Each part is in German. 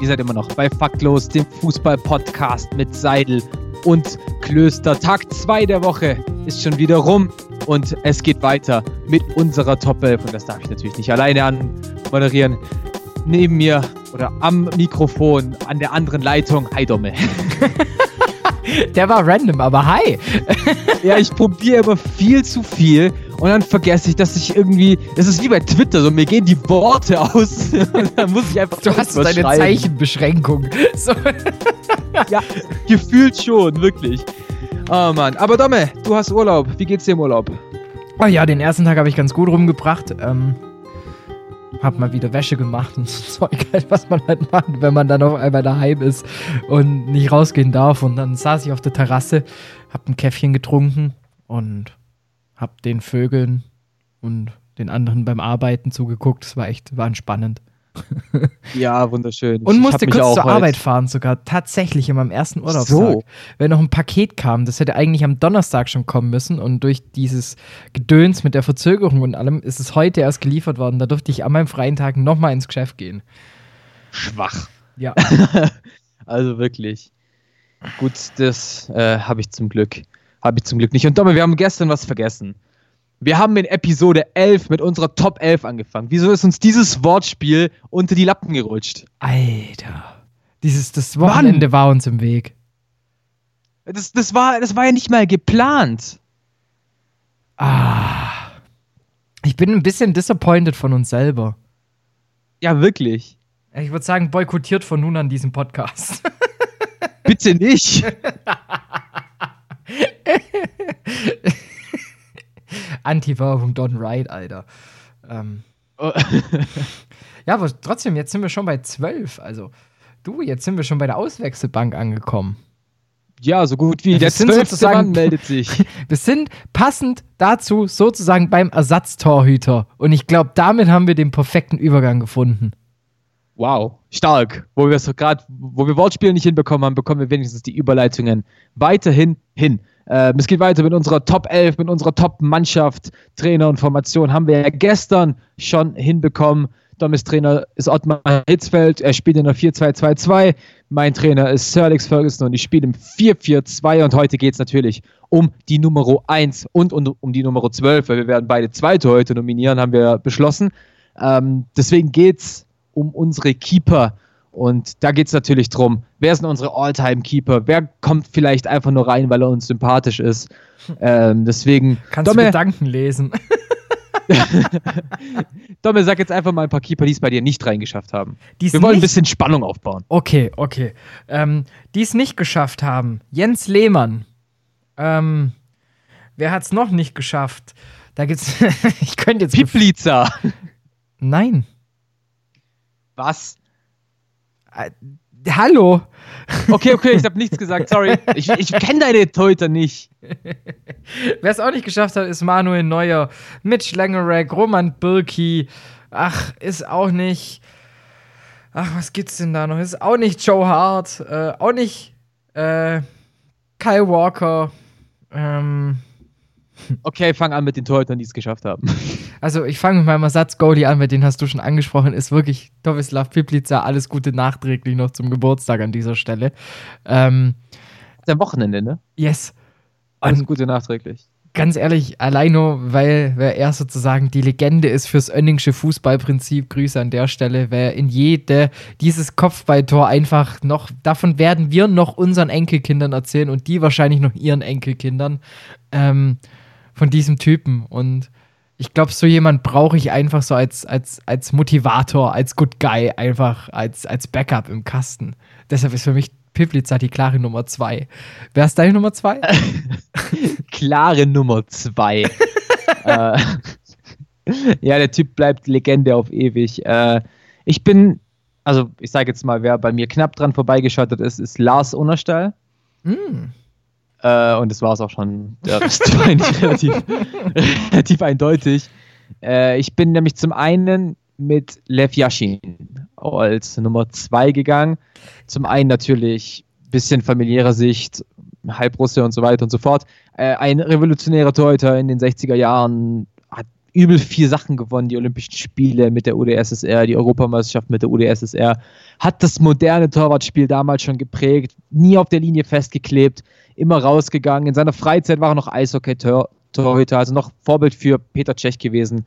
Ihr seid immer noch bei Faktlos, dem Fußball-Podcast mit Seidel und Klöster. Tag 2 der Woche ist schon wieder rum und es geht weiter mit unserer Top 11. Und das darf ich natürlich nicht alleine anmoderieren. Neben mir oder am Mikrofon, an der anderen Leitung, hi Domme. Der war random, aber hi. ja, ich probiere immer viel zu viel und dann vergesse ich, dass ich irgendwie, das ist wie bei Twitter, so mir gehen die Worte aus dann muss ich einfach Du hast deine schreiben. Zeichenbeschränkung. So. ja, gefühlt schon, wirklich. Oh Mann, aber Domme, du hast Urlaub. Wie geht's dir im Urlaub? Oh ja, den ersten Tag habe ich ganz gut rumgebracht. Ähm, hab mal wieder Wäsche gemacht und so Zeug halt, was man halt macht, wenn man dann auf einmal daheim ist und nicht rausgehen darf. Und dann saß ich auf der Terrasse, hab ein Käffchen getrunken und hab den Vögeln und den anderen beim Arbeiten zugeguckt. Das war echt, war entspannend. ja, wunderschön. Und ich musste kurz zur Arbeit fahren, sogar tatsächlich in meinem ersten Urlaubstag. So. Weil noch ein Paket kam. Das hätte eigentlich am Donnerstag schon kommen müssen. Und durch dieses Gedöns mit der Verzögerung und allem ist es heute erst geliefert worden. Da durfte ich an meinem freien Tag nochmal ins Geschäft gehen. Schwach. Ja. also wirklich. Gut, das äh, habe ich zum Glück. Habe ich zum Glück nicht. Und Domme, wir haben gestern was vergessen. Wir haben in Episode 11 mit unserer Top 11 angefangen. Wieso ist uns dieses Wortspiel unter die Lappen gerutscht? Alter. Dieses, das Wochenende Mann. war uns im Weg. Das, das, war, das war ja nicht mal geplant. Ah. Ich bin ein bisschen disappointed von uns selber. Ja, wirklich. Ich würde sagen, boykottiert von nun an diesen Podcast. Bitte nicht. Anti-Werbung done right, Alter. Ähm. Oh. ja, aber trotzdem, jetzt sind wir schon bei 12. Also, du, jetzt sind wir schon bei der Auswechselbank angekommen. Ja, so gut wie. Der zwölfte Mann meldet sich. wir sind passend dazu sozusagen beim Ersatztorhüter. Und ich glaube, damit haben wir den perfekten Übergang gefunden. Wow, stark. Wo wir es gerade, wo wir Wortspiele nicht hinbekommen haben, bekommen wir wenigstens die Überleitungen weiterhin hin. Ähm, es geht weiter mit unserer Top 11, mit unserer Top-Mannschaft, Trainer und Formation. Haben wir ja gestern schon hinbekommen. Dommes Trainer ist Ottmar Hitzfeld. Er spielt in der 4-2-2-2. Mein Trainer ist Sir Alex Ferguson und ich spiele im 4-4-2. Und heute geht es natürlich um die Nummer 1 und, und um die Nummer 12, weil wir werden beide Zweite heute nominieren, haben wir beschlossen. Ähm, deswegen geht es um unsere Keeper und da geht es natürlich darum, wer sind unsere All-Time-Keeper? Wer kommt vielleicht einfach nur rein, weil er uns sympathisch ist? Ähm, deswegen. Kannst Domme, du Gedanken lesen? Domme, sag jetzt einfach mal ein paar Keeper, die es bei dir nicht reingeschafft haben. Die's Wir wollen ein bisschen Spannung aufbauen. Okay, okay. Ähm, die es nicht geschafft haben. Jens Lehmann. Ähm, wer hat es noch nicht geschafft? Da gibt's. ich könnte jetzt. Pipliza. Nein. Was? Äh, hallo. Okay, okay, ich habe nichts gesagt, sorry. Ich, ich kenne deine Teuter nicht. Wer es auch nicht geschafft hat, ist Manuel Neuer, Mitch Langerack, Roman Birki. Ach, ist auch nicht. Ach, was gibt's denn da noch? Ist auch nicht Joe Hart, äh, auch nicht äh, Kyle Walker. Ähm, Okay, fang an mit den Torhütern, die es geschafft haben. Also ich fange mit meinem Ersatz-Goalie an, weil den hast du schon angesprochen, ist wirklich Tomislav Piplica. Alles Gute nachträglich noch zum Geburtstag an dieser Stelle. Ähm, am Wochenende, ne? Yes. Alles Und Gute nachträglich. Ganz ehrlich, allein nur, weil, weil er sozusagen die Legende ist fürs Önningsche Fußballprinzip. Grüße an der Stelle, weil in jede dieses Kopfballtor einfach noch, davon werden wir noch unseren Enkelkindern erzählen und die wahrscheinlich noch ihren Enkelkindern. Ähm, von diesem Typen. Und ich glaube, so jemand brauche ich einfach so als, als, als Motivator, als Good Guy, einfach als, als Backup im Kasten. Deshalb ist für mich Piplitzer die klare Nummer zwei. Wer ist deine Nummer zwei? klare Nummer zwei. äh, ja, der Typ bleibt Legende auf ewig. Äh, ich bin also ich sage jetzt mal, wer bei mir knapp dran vorbeigeschaltet ist, ist Lars Unerstall. Mm. Äh, und das war es auch schon. Der Rest war eigentlich relativ, relativ eindeutig. Äh, ich bin nämlich zum einen mit Lev Yashin als Nummer zwei gegangen. Zum einen natürlich bisschen familiärer Sicht, Halbrusse und so weiter und so fort. Äh, ein revolutionärer Torhüter in den 60er Jahren, übel vier Sachen gewonnen, die Olympischen Spiele mit der UdSSR, die Europameisterschaft mit der UdSSR, hat das moderne Torwartspiel damals schon geprägt, nie auf der Linie festgeklebt, immer rausgegangen. In seiner Freizeit war er noch Eishockey-Torhüter, also noch Vorbild für Peter Cech gewesen.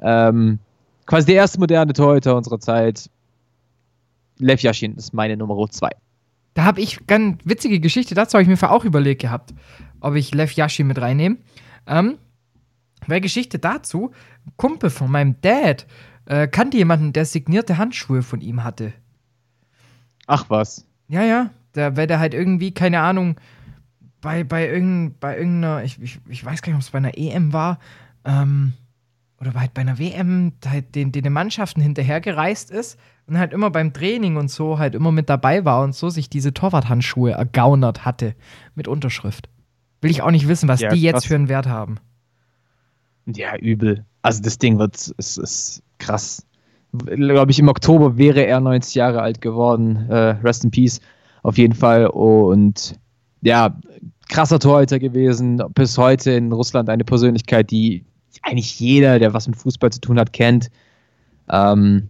Ähm, quasi der erste moderne Torhüter unserer Zeit. Lev Yashin ist meine Nummer zwei. Da habe ich ganz witzige Geschichte, dazu habe ich mir auch überlegt gehabt, ob ich Lev Yashin mit reinnehme. Ähm, weil Geschichte dazu, ein Kumpel von meinem Dad äh, kannte jemanden, der signierte Handschuhe von ihm hatte. Ach was. Ja, ja, der, weil der halt irgendwie, keine Ahnung, bei, bei, irgend, bei irgendeiner, ich, ich, ich weiß gar nicht, ob es bei einer EM war, ähm, oder halt bei einer WM halt den, den Mannschaften hinterhergereist ist und halt immer beim Training und so halt immer mit dabei war und so sich diese Torwarthandschuhe ergaunert hatte mit Unterschrift. Will ich auch nicht wissen, was Ja, die jetzt krass. für einen Wert haben. Ja, übel. Also das Ding wird, ist, ist krass. Glaube ich, im Oktober wäre er 90 Jahre alt geworden. Äh, rest in Peace, auf jeden Fall. Und ja, krasser Torhüter gewesen. Bis heute in Russland eine Persönlichkeit, die eigentlich jeder, der was mit Fußball zu tun hat, kennt. Ähm,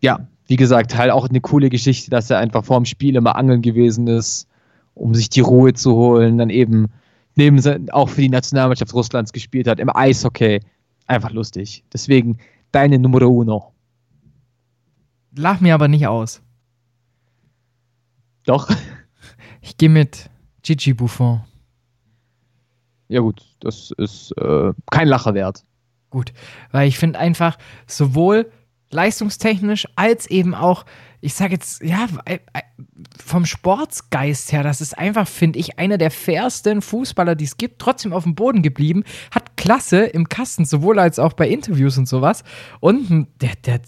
ja, wie gesagt, halt auch eine coole Geschichte, dass er einfach vorm Spiel immer angeln gewesen ist, um sich die Ruhe zu holen. Dann eben neben auch für die Nationalmannschaft Russlands gespielt hat, im Eishockey. Einfach lustig. Deswegen deine Nummer uno. Lach mir aber nicht aus. Doch? Ich gehe mit Gigi Buffon. Ja gut, das ist äh, kein Lacher wert. Gut, weil ich finde einfach sowohl leistungstechnisch als eben auch, ich sage jetzt, ja, vom Sportsgeist her, das ist einfach, finde ich, einer der fairsten Fußballer, die es gibt, trotzdem auf dem Boden geblieben, hat Klasse im Kasten, sowohl als auch bei Interviews und sowas. Und der, der,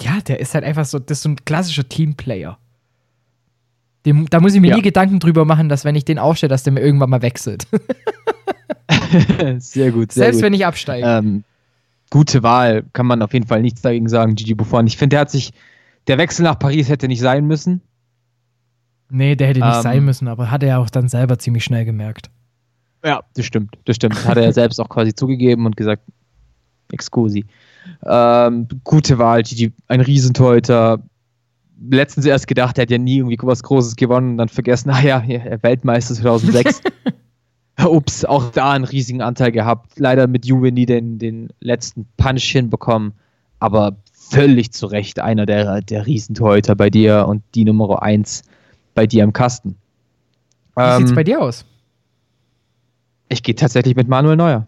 ja, der ist halt einfach so, das ist so ein klassischer Teamplayer. Dem, da muss ich mir Ja. nie Gedanken drüber machen, dass wenn ich den aufstelle, dass der mir irgendwann mal wechselt. sehr gut, sehr Selbst gut. wenn ich absteige. Ähm, gute Wahl, kann man auf jeden Fall nichts dagegen sagen, Gigi Buffon. Ich finde, der hat sich, der Wechsel nach Paris hätte nicht sein müssen. Nee, der hätte nicht Ähm, sein müssen, aber hat er ja auch dann selber ziemlich schnell gemerkt. Ja, das stimmt, das stimmt. Hat er selbst auch quasi zugegeben und gesagt, excusi. Ähm, gute Wahl, Gigi, ein Riesentorhüter. Letztens erst gedacht, er hätte ja nie irgendwie was Großes gewonnen und dann vergessen, ah ja, ja, Weltmeister 2006. Ups, auch da einen riesigen Anteil gehabt. Leider mit Juve nie den, den letzten Punch hinbekommen, aber völlig zu Recht einer der, der Riesentorhüter bei dir und die Nummer 1 bei dir im Kasten. Wie Ähm, sieht's bei dir aus? Ich gehe tatsächlich mit Manuel Neuer.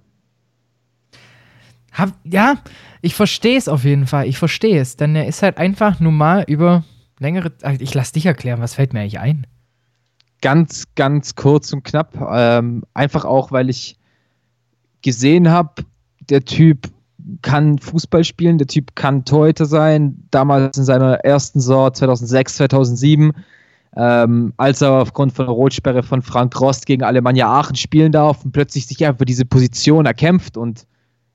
Hab, ja, ich verstehe es auf jeden Fall. Ich verstehe es, denn er ist halt einfach nun mal über längere. Ach, Ich lass dich erklären, was fällt mir eigentlich ein? Ganz, ganz kurz und knapp. Ähm, einfach auch, weil ich gesehen habe, der Typ kann Fußball spielen, der Typ kann Torhüter sein. Damals in seiner ersten Saison 2006, 2007, ähm, als er aufgrund von der Rotsperre von Frank Rost gegen Alemannia Aachen spielen darf und plötzlich sich einfach diese Position erkämpft. Und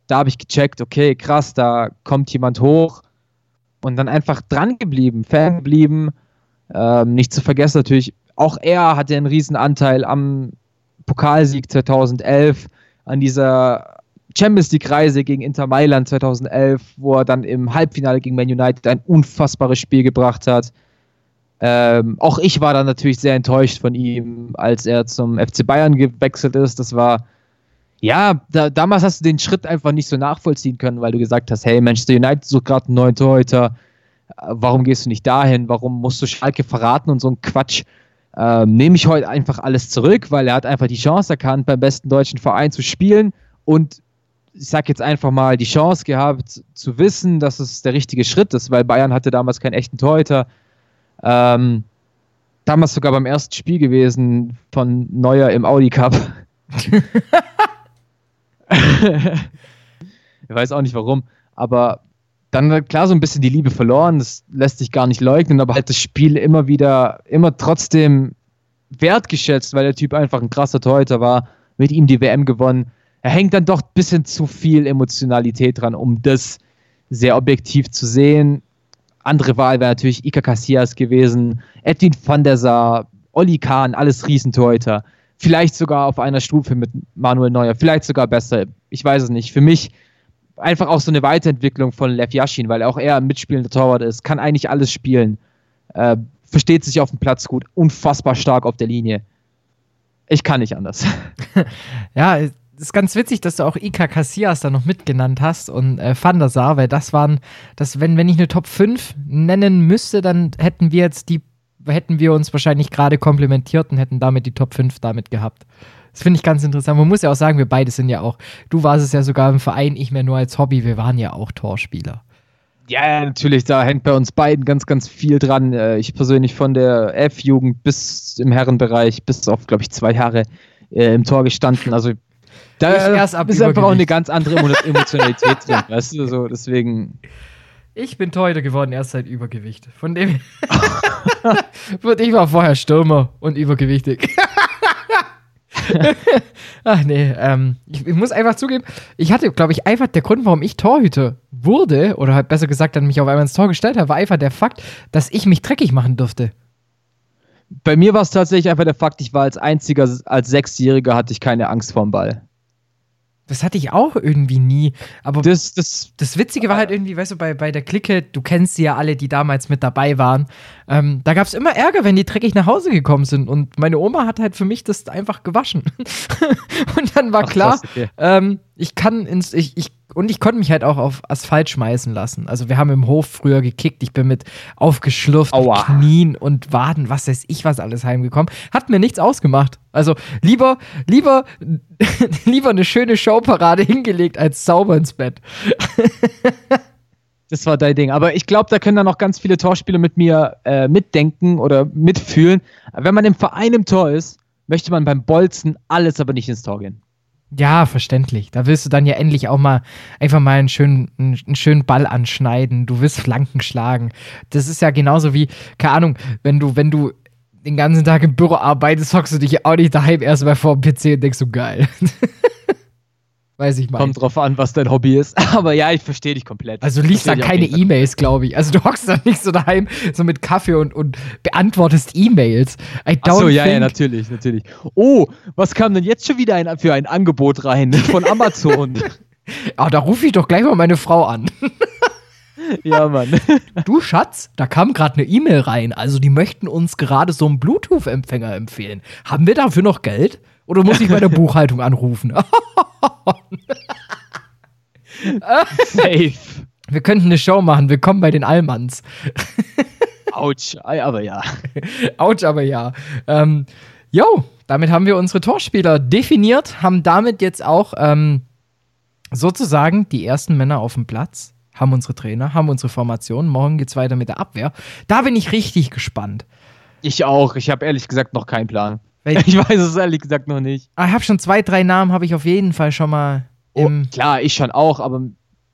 da habe ich gecheckt, okay, krass, da kommt jemand hoch und dann einfach dran geblieben, Fan geblieben. Ähm, nicht zu vergessen natürlich, auch er hatte einen riesen Anteil am Pokalsieg 2011, an dieser Champions League Reise gegen Inter Mailand 2011, wo er dann im Halbfinale gegen Man United ein unfassbares Spiel gebracht hat. Ähm, auch ich war dann natürlich sehr enttäuscht von ihm, als er zum FC Bayern gewechselt ist. Das war, ja, da, damals hast du den Schritt einfach nicht so nachvollziehen können, weil du gesagt hast, hey, Manchester United sucht gerade einen neuen Torhüter. Warum gehst du nicht dahin? Warum musst du Schalke verraten und so ein Quatsch? Ähm, nehme ich heute einfach alles zurück, weil er hat einfach die Chance erkannt, beim besten deutschen Verein zu spielen und ich sag jetzt einfach mal, die Chance gehabt zu wissen, dass es der richtige Schritt ist, weil Bayern hatte damals keinen echten Torhüter. Ähm, damals sogar beim ersten Spiel gewesen von Neuer im Audi Cup. ich weiß auch nicht warum, aber dann klar so ein bisschen die Liebe verloren, das lässt sich gar nicht leugnen, aber halt das Spiel immer wieder, immer trotzdem wertgeschätzt, weil der Typ einfach ein krasser Torhüter war, mit ihm die WM gewonnen. Er hängt dann doch ein bisschen zu viel Emotionalität dran, um das sehr objektiv zu sehen. Andere Wahl wäre natürlich Ika Casillas gewesen, Edwin van der Sar, Olli Kahn, alles Riesentorhüter. Vielleicht sogar auf einer Stufe mit Manuel Neuer, vielleicht sogar besser. Ich weiß es nicht. Für mich einfach auch so eine Weiterentwicklung von Lev Yashin, weil auch er ein mitspielender Torwart ist, kann eigentlich alles spielen. Äh, versteht sich auf dem Platz gut, unfassbar stark auf der Linie. Ich kann nicht anders. ja, ist ganz witzig, dass du auch Ika Casillas da noch mitgenannt hast und äh, Van der Sar, weil das waren, das, wenn, wenn ich eine Top 5 nennen müsste, dann hätten wir jetzt die, hätten wir uns wahrscheinlich gerade komplementiert und hätten damit die Top 5 damit gehabt. Das finde ich ganz interessant. Man muss ja auch sagen, wir beide sind ja auch, du warst es ja sogar im Verein, ich mehr nur als Hobby, wir waren ja auch Torspieler. Ja, natürlich, da hängt bei uns beiden ganz, ganz viel dran. Äh, ich persönlich von der F-Jugend bis im Herrenbereich, bis auf, glaube ich, zwei Jahre äh, im Tor gestanden. Also da ist einfach auch eine ganz andere Emotionalität drin, weißt du, so deswegen. Ich bin Torhüter geworden erst seit Übergewicht. Von dem ich war vorher Stürmer und übergewichtig. Ach nee, ähm, ich, ich, muss einfach zugeben, ich hatte, glaube ich, einfach der Grund, warum ich Torhüter wurde, oder halt besser gesagt, dann mich auf einmal ins Tor gestellt habe, war einfach der Fakt, dass ich mich dreckig machen durfte. Bei mir war es tatsächlich einfach der Fakt, ich war als einziger, als Sechsjähriger hatte ich keine Angst vorm Ball. Das hatte ich auch irgendwie nie. Aber das, das, das Witzige war halt irgendwie, weißt du, bei, bei der Clique, du kennst sie ja alle, die damals mit dabei waren. Ähm, da gab es immer Ärger, wenn die dreckig nach Hause gekommen sind. Und meine Oma hat halt für mich das einfach gewaschen. und dann war Ach, klar, ähm, ich kann ins, ich, ich und ich konnte mich halt auch auf Asphalt schmeißen lassen. Also wir haben im Hof früher gekickt. Ich bin mit aufgeschlürft Knien und Waden, was weiß ich, was alles heimgekommen. Hat mir nichts ausgemacht. Also lieber, lieber, lieber eine schöne Showparade hingelegt als sauber ins Bett. Das war dein Ding. Aber ich glaube, da können dann noch ganz viele Torspieler mit mir äh, mitdenken oder mitfühlen. Wenn man im Verein im Tor ist, möchte man beim Bolzen alles aber nicht ins Tor gehen. Ja, verständlich. Da willst du dann ja endlich auch mal einfach mal einen schönen, einen, schönen Ball anschneiden. Du willst Flanken schlagen. Das ist ja genauso wie, keine Ahnung, wenn du, wenn du den ganzen Tag im Büro arbeitest, hockst du dich auch nicht daheim erstmal vor dem PC und denkst so geil. Weiß ich mal. Kommt drauf an, was dein Hobby ist. Aber ja, ich verstehe dich komplett. Also du liest da keine E-Mails, glaube ich. Also du hockst da nicht so daheim, so mit Kaffee und, und beantwortest E-Mails. Achso, ja, ja, natürlich, natürlich. Oh, was kam denn jetzt schon wieder ein, für ein Angebot rein von Amazon? ah, da rufe ich doch gleich mal meine Frau an. ja, Mann. Du Schatz, da kam gerade eine E-Mail rein. Also die möchten uns gerade so einen Bluetooth-Empfänger empfehlen. Haben wir dafür noch Geld? Oder muss ich bei der Buchhaltung anrufen? Safe. Wir könnten eine Show machen. Willkommen bei den Allmanns. Autsch, aber ja. Autsch, aber ja. Ähm, jo, damit haben wir unsere Torspieler definiert, haben damit jetzt auch ähm, sozusagen die ersten Männer auf dem Platz, haben unsere Trainer, haben unsere Formation. Morgen geht es weiter mit der Abwehr. Da bin ich richtig gespannt. Ich auch. Ich habe ehrlich gesagt noch keinen Plan. Ich weiß es ehrlich gesagt noch nicht. Ah, ich habe schon zwei, drei Namen, habe ich auf jeden Fall schon mal. Oh, klar, ich schon auch, aber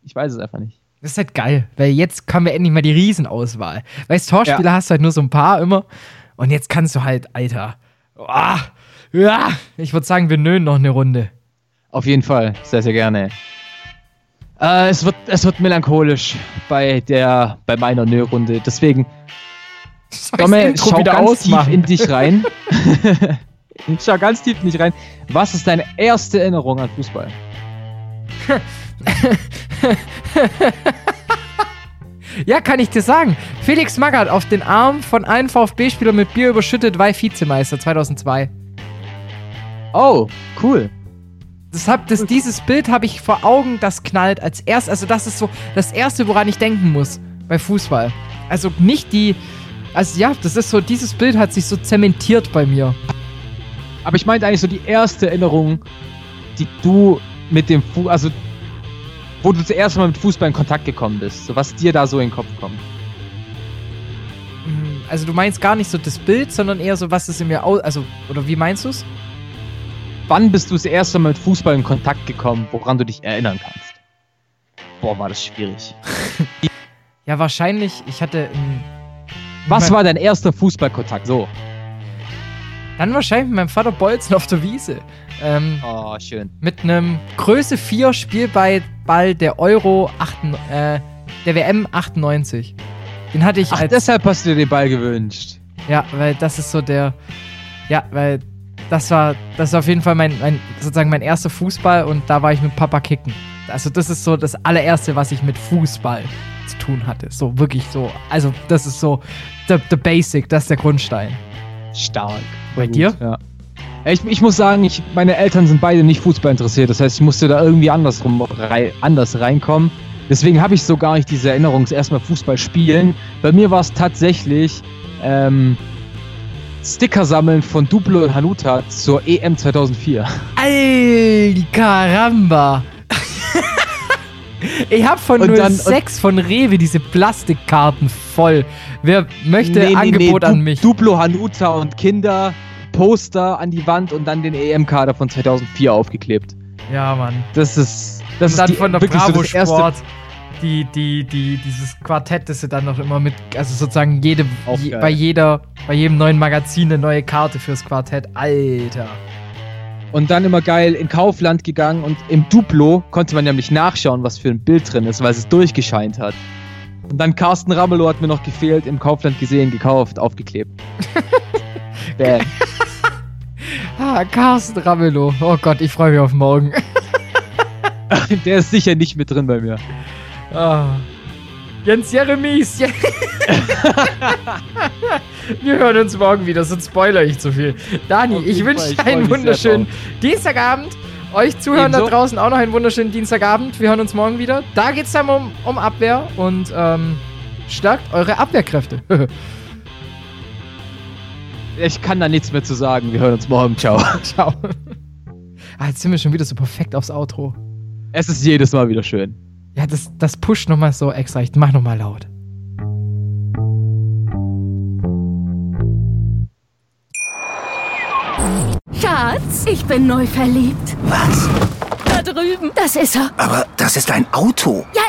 ich weiß es einfach nicht. Das ist halt geil, weil jetzt haben wir endlich mal die Riesenauswahl. Weißt Torspieler ja. hast du halt nur so ein paar immer. Und jetzt kannst du halt, Alter. Oh, ja, ich würde sagen, wir nöhen noch eine Runde. Auf jeden Fall, sehr, sehr gerne. Äh, es, wird, es wird melancholisch bei, der, bei meiner Nö-Runde. Deswegen Domme, schau wieder ganz ausmachen. tief in dich rein. schau ganz tief in dich rein. Was ist deine erste Erinnerung an Fußball? ja, kann ich dir sagen. Felix Magath auf den Arm von einem VfB-Spieler mit Bier überschüttet, war Vizemeister 2002. Oh, cool. Das hab, das, dieses Bild habe ich vor Augen, das knallt als erstes. Also, das ist so das Erste, woran ich denken muss bei Fußball. Also nicht die, also ja, das ist so, dieses Bild hat sich so zementiert bei mir. Aber ich meinte eigentlich so die erste Erinnerung, die du mit dem Fußball, also wo du zuerst mal mit Fußball in Kontakt gekommen bist, so was dir da so in den Kopf kommt. Mhm, also du meinst gar nicht so das Bild, sondern eher so, was ist in mir aus, also, oder wie meinst du es? Wann bist du das erste Mal mit Fußball in Kontakt gekommen, woran du dich erinnern kannst? Boah, war das schwierig. Ja, wahrscheinlich, ich hatte ein, Was war dein erster Fußballkontakt? So. dann wahrscheinlich mit meinem Vater Bolzen auf der Wiese. Ähm, Oh, schön. mit einem Größe 4 Spielball der Euro 8, äh, der WM 98. Den hatte ich Ach, als deshalb hast du dir den Ball gewünscht. Ja, weil das ist so der. Ja, weil das war, das war auf jeden Fall mein, mein, sozusagen mein erster Fußball und da war ich mit Papa kicken. Also das ist so das allererste, was ich mit Fußball zu tun hatte. So wirklich so. Also das ist so the, the basic, das ist der Grundstein. Stark. Bei Gut, dir? Ja. Ich, ich muss sagen, ich, meine Eltern sind beide nicht Fußball interessiert. Das heißt, ich musste da irgendwie andersrum rei anders reinkommen. Deswegen habe ich so gar nicht diese Erinnerung, erstmal Fußball spielen. Bei mir war es tatsächlich ähm, Sticker sammeln von Duplo und Hanuta zur EM 2004. Al caramba! Ich habe von Und dann- 06 von Rewe diese Plastikkarten voll. Wer möchte Nee, nee, Angebot nee, an mich? Duplo, Hanuta und Kinder, Poster an die Wand und dann den EM-Kader von 2004 aufgeklebt. ja, Mann. Das ist, das Und ist dann die, von der wirklich so Bravo erste Sport. Die, die, die, dieses Quartett, das sie dann noch immer mit, also sozusagen jede, je, bei jeder, bei jedem neuen Magazin eine neue Karte fürs Quartett. Alter. Und dann immer geil in Kaufland gegangen und im Duplo konnte man nämlich nachschauen, was für ein Bild drin ist, weil es durchgescheint hat. Und dann Carsten Ramelow hat mir noch gefehlt, im Kaufland gesehen, gekauft, aufgeklebt. Bam. Ah, Carsten Ramelow. Oh Gott, ich freue mich auf morgen. Der ist sicher nicht mit drin bei mir. Ah. Jens Jeremies. Je- Wir hören uns morgen wieder, sonst spoiler ich zu viel. Dani, Auf ich wünsche dir einen wunderschönen Dienstagabend. Euch Zuhören da draußen auch noch einen wunderschönen Dienstagabend. Wir hören uns morgen wieder. Da geht es dann um, um Abwehr und ähm, stärkt eure Abwehrkräfte. Ich kann da nichts mehr zu sagen. Wir hören uns morgen. Ciao. Ciao. Ah, jetzt sind wir schon wieder so perfekt aufs Outro. Es ist jedes Mal wieder schön. Ja, das, das pusht nochmal so extra. Ich mach nochmal laut. Schatz, ich bin neu verliebt. Was? Da drüben. Das ist er. Aber das ist ein Auto. Ja,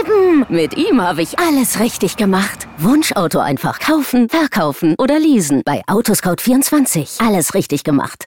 eben. Mit ihm habe ich alles richtig gemacht. Wunschauto einfach kaufen, verkaufen oder leasen. Bei Autoscout24. Alles richtig gemacht.